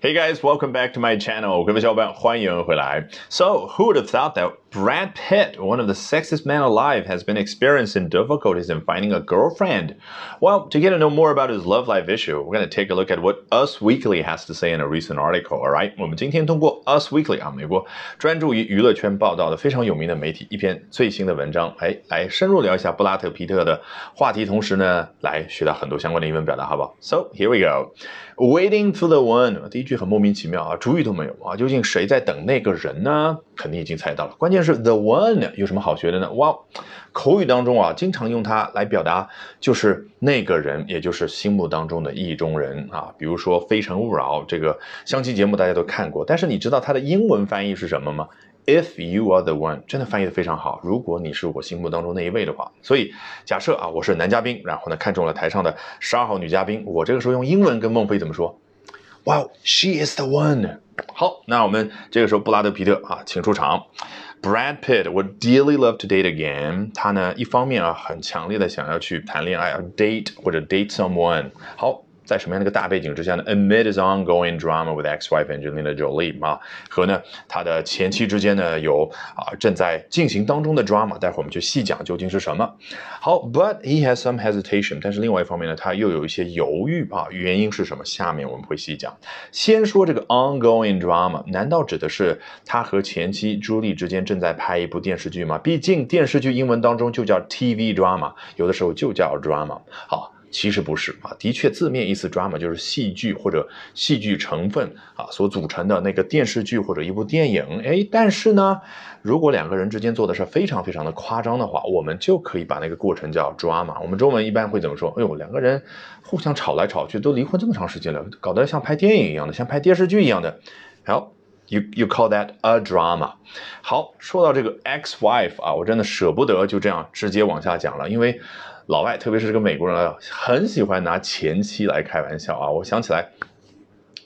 Hey guys, welcome back to my channel. 各位小伙伴，欢迎回来。So, who would have thought that Brad Pitt, one of the sexiest men alive, has been experiencing difficulties in finding a girlfriend? Well, to get to know more about his love life issue, we're going to take a look at what Us Weekly has to say in a recent article. Alright，我们今天通过 Us Weekly 啊，美国专注于娱乐圈报道的非常有名的媒体一篇最新的文章，哎，来深入聊一下布拉特皮特的话题，同时呢，来学到很多相关的英文表达，好不好？So here we go. Waiting for the one，第一句很莫名其妙啊，主语都没有啊，究竟谁在等那个人呢？肯定已经猜到了，关键 但是 the one 有什么好学的呢？哇，口语当中啊，经常用它来表达就是那个人，也就是心目当中的意中人啊。比如说《非诚勿扰》这个相亲节目，大家都看过，但是你知道它的英文翻译是什么吗？If you are the one，真的翻译的非常好。如果你是我心目当中那一位的话，所以假设啊，我是男嘉宾，然后呢看中了台上的十二号女嘉宾，我这个时候用英文跟孟非怎么说？Wow，she is the one。好，那我们这个时候布拉德皮特啊，请出场。Brad Pitt would dearly love to date again。他呢，一方面啊，很强烈的想要去谈恋爱，date 或者 date someone。好。 在什么样的一个大背景之下呢？Amid his ongoing drama with ex-wife Angelina Jolie 啊，和呢他的前妻之间呢有啊正在进行当中的 drama，待会儿我们去细讲究竟是什么。好，But he has some hesitation，但是另外一方面呢，他又有一些犹豫啊，原因是什么？下面我们会细讲。先说这个 ongoing drama，难道指的是他和前妻朱莉之间正在拍一部电视剧吗？毕竟电视剧英文当中就叫 TV drama，有的时候就叫 drama。好。其实不是啊，的确字面意思 drama 就是戏剧或者戏剧成分啊所组成的那个电视剧或者一部电影。哎，但是呢，如果两个人之间做的是非常非常的夸张的话，我们就可以把那个过程叫 drama。我们中文一般会怎么说？哎呦，两个人互相吵来吵去，都离婚这么长时间了，搞得像拍电影一样的，像拍电视剧一样的。好，you you call that a drama？好，说到这个 ex wife 啊，我真的舍不得就这样直接往下讲了，因为。老外，特别是这个美国人啊，很喜欢拿前妻来开玩笑啊。我想起来，《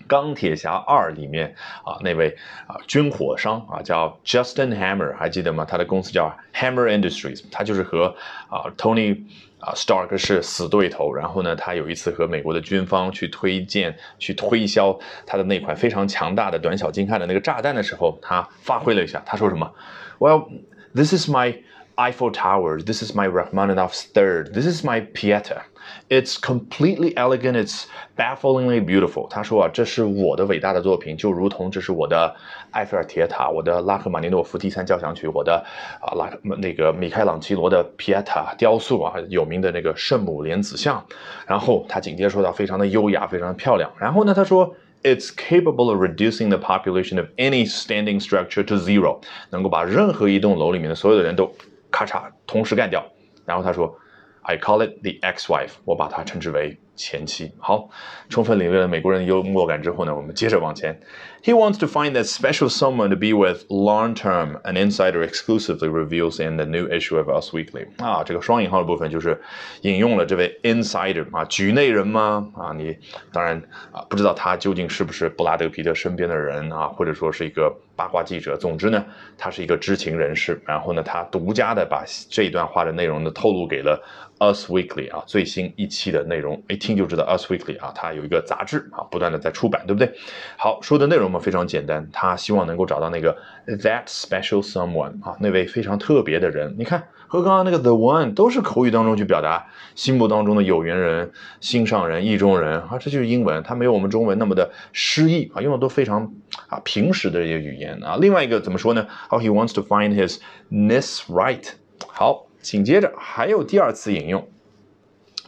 钢铁侠二》里面啊，那位啊军火商啊叫 Justin Hammer，还记得吗？他的公司叫 Hammer Industries，他就是和啊 Tony 啊 Stark 是死对头。然后呢，他有一次和美国的军方去推荐、去推销他的那款非常强大的短小精悍的那个炸弹的时候，他发挥了一下，他说什么？Well, this is my Eiffel Tower. This is my Rachmaninoff's Third. This is my Pieta. It's completely elegant. It's bafflingly beautiful. 他说啊，这是我的伟大的作品，就如同这是我的埃菲尔铁塔，我的拉赫玛尼诺夫第三交响曲，我的啊拉那个米开朗基罗的 Pieta 雕塑啊，有名的那个圣母莲子像。然后他紧接着说到，非常的优雅，非常的漂亮。然后呢，他说。It's capable of reducing the population of any standing structure to zero，能够把任何一栋楼里面的所有的人都咔嚓，同时干掉。然后他说，I call it the ex-wife，我把它称之为前期。好，充分领略了美国人的幽默感之后呢，我们接着往前。He wants to find that special someone to be with long term. An insider exclusively reveals in the new issue of Us Weekly. 啊，这个双引号的部分就是引用了这位 insider 啊，局内人吗？啊，你当然啊，不知道他究竟是不是布拉德皮特身边的人啊，或者说是一个八卦记者。总之呢，他是一个知情人士。然后呢，他独家的把这一段话的内容呢透露给了 Us Weekly 啊，最新一期的内容，一听就知道 Us Weekly 啊，它有一个杂志啊，不断的在出版，对不对？好，说的内容嘛。非常简单，他希望能够找到那个 that special someone 啊，那位非常特别的人。你看，和刚刚那个 the one 都是口语当中去表达心目当中的有缘人、心上人、意中人啊，这就是英文，它没有我们中文那么的诗意啊，用的都非常啊平实的一些语言啊。另外一个怎么说呢？How he wants to find his n i s s right。好，紧接着还有第二次引用。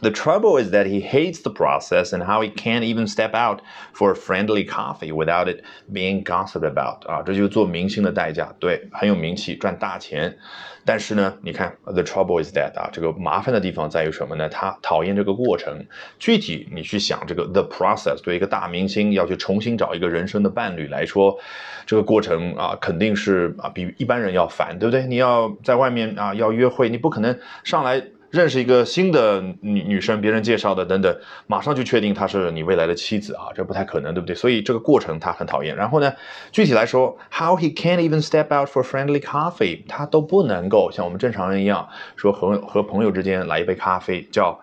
The trouble is that he hates the process and how he can't even step out for a friendly coffee without it being gossiped about 啊，这就是做明星的代价，对，很有名气，赚大钱。但是呢，你看，the trouble is that 啊，这个麻烦的地方在于什么呢？他讨厌这个过程。具体你去想，这个 the process 对一个大明星要去重新找一个人生的伴侣来说，这个过程啊，肯定是啊比一般人要烦，对不对？你要在外面啊要约会，你不可能上来。认识一个新的女女生，别人介绍的等等，马上就确定她是你未来的妻子啊，这不太可能，对不对？所以这个过程他很讨厌。然后呢，具体来说，How he can't even step out for friendly coffee，他都不能够像我们正常人一样说和和朋友之间来一杯咖啡，叫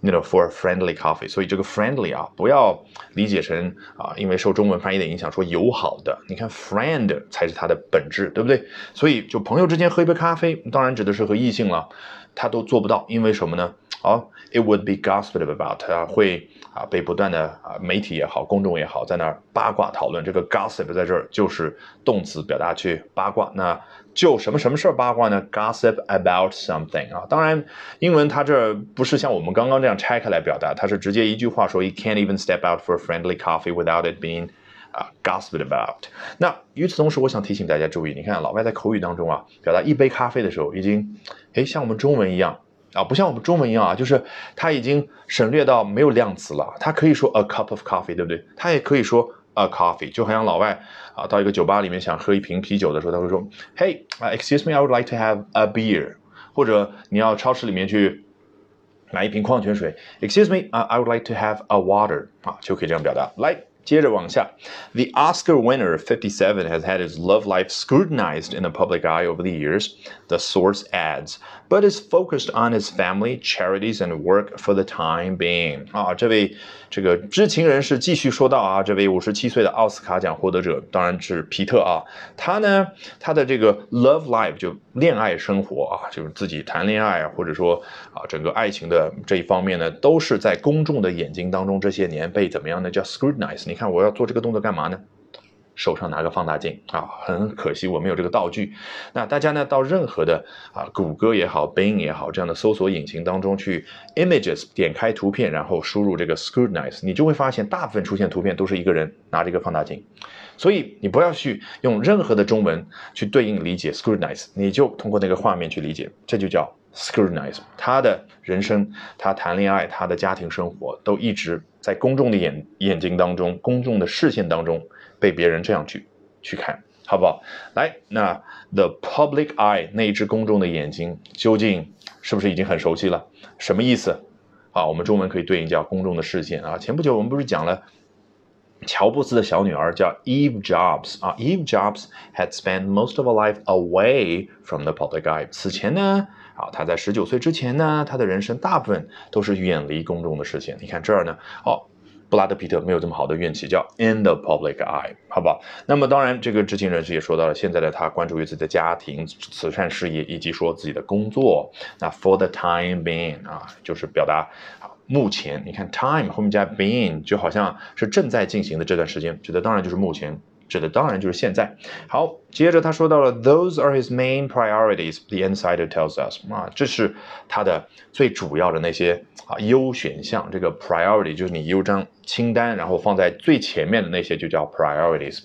you know for friendly coffee。所以这个 friendly 啊，不要理解成啊，因为受中文翻译的影响，说友好的。你看 friend 才是它的本质，对不对？所以就朋友之间喝一杯咖啡，当然指的是和异性了，他都做不到，因为什么呢？好，it would be gossip about，他会啊被不断的啊媒体也好，公众也好，在那儿八卦讨论。这个 gossip 在这儿就是动词，表达去八卦。那就什么什么事儿八卦呢？gossip about something 啊。当然，英文它这不是像我们刚刚这样拆开来表达，它是直接一句话说，you can't even step out for a friendly coffee without it being 啊，gossip about。那与此同时，我想提醒大家注意，你看老外在口语当中啊，表达一杯咖啡的时候，已经哎像我们中文一样。啊，不像我们中文一样啊，就是他已经省略到没有量词了。他可以说 a cup of coffee，对不对？他也可以说 a coffee，就好像老外啊，到一个酒吧里面想喝一瓶啤酒的时候，他会说，Hey，excuse me，I would like to have a beer。或者你要超市里面去买一瓶矿泉水，Excuse me，啊，I would like to have a water。啊，就可以这样表达。来。接着往下，The Oscar winner, of 57 has had his love life scrutinized in the public eye over the years, the source adds, but is focused on his family, charities, and work for the time being. 啊，这位这个知情人士继续说到啊，这位五十七岁的奥斯卡奖获得者，当然是皮特啊，他呢，他的这个 love life 就恋爱生活啊，就是自己谈恋爱啊，或者说啊，整个爱情的这一方面呢，都是在公众的眼睛当中这些年被怎么样呢？叫 scrutinize。你看我要做这个动作干嘛呢？手上拿个放大镜啊，很可惜我没有这个道具。那大家呢，到任何的啊，谷歌也好，Bing 也好，这样的搜索引擎当中去，images 点开图片，然后输入这个 scrutinize，你就会发现大部分出现图片都是一个人拿着一个放大镜。所以你不要去用任何的中文去对应理解 scrutinize，你就通过那个画面去理解，这就叫 scrutinize。他的人生，他谈恋爱，他的家庭生活，都一直在公众的眼眼睛当中，公众的视线当中被别人这样去去看，好不好？来，那 the public eye 那一只公众的眼睛，究竟是不是已经很熟悉了？什么意思？啊，我们中文可以对应叫公众的视线啊。前不久我们不是讲了？乔布斯的小女儿叫 Eve Jobs 啊，Eve Jobs had spent most of her life away from the public eye。此前呢，啊，她在十九岁之前呢，她的人生大部分都是远离公众的视线。你看这儿呢，哦，布拉德皮特没有这么好的运气，叫 in the public eye，好不好？那么当然，这个知情人士也说到了，现在的他关注于自己的家庭、慈善事业以及说自己的工作。那 for the time being 啊，就是表达。目前你看，time 后面加 being 就好像是正在进行的这段时间，指的当然就是目前，指的当然就是现在。好，接着他说到了，those are his main priorities. The insider tells us 啊，这是他的最主要的那些啊优选项。这个 priority 就是你有张清单，然后放在最前面的那些就叫 priorities。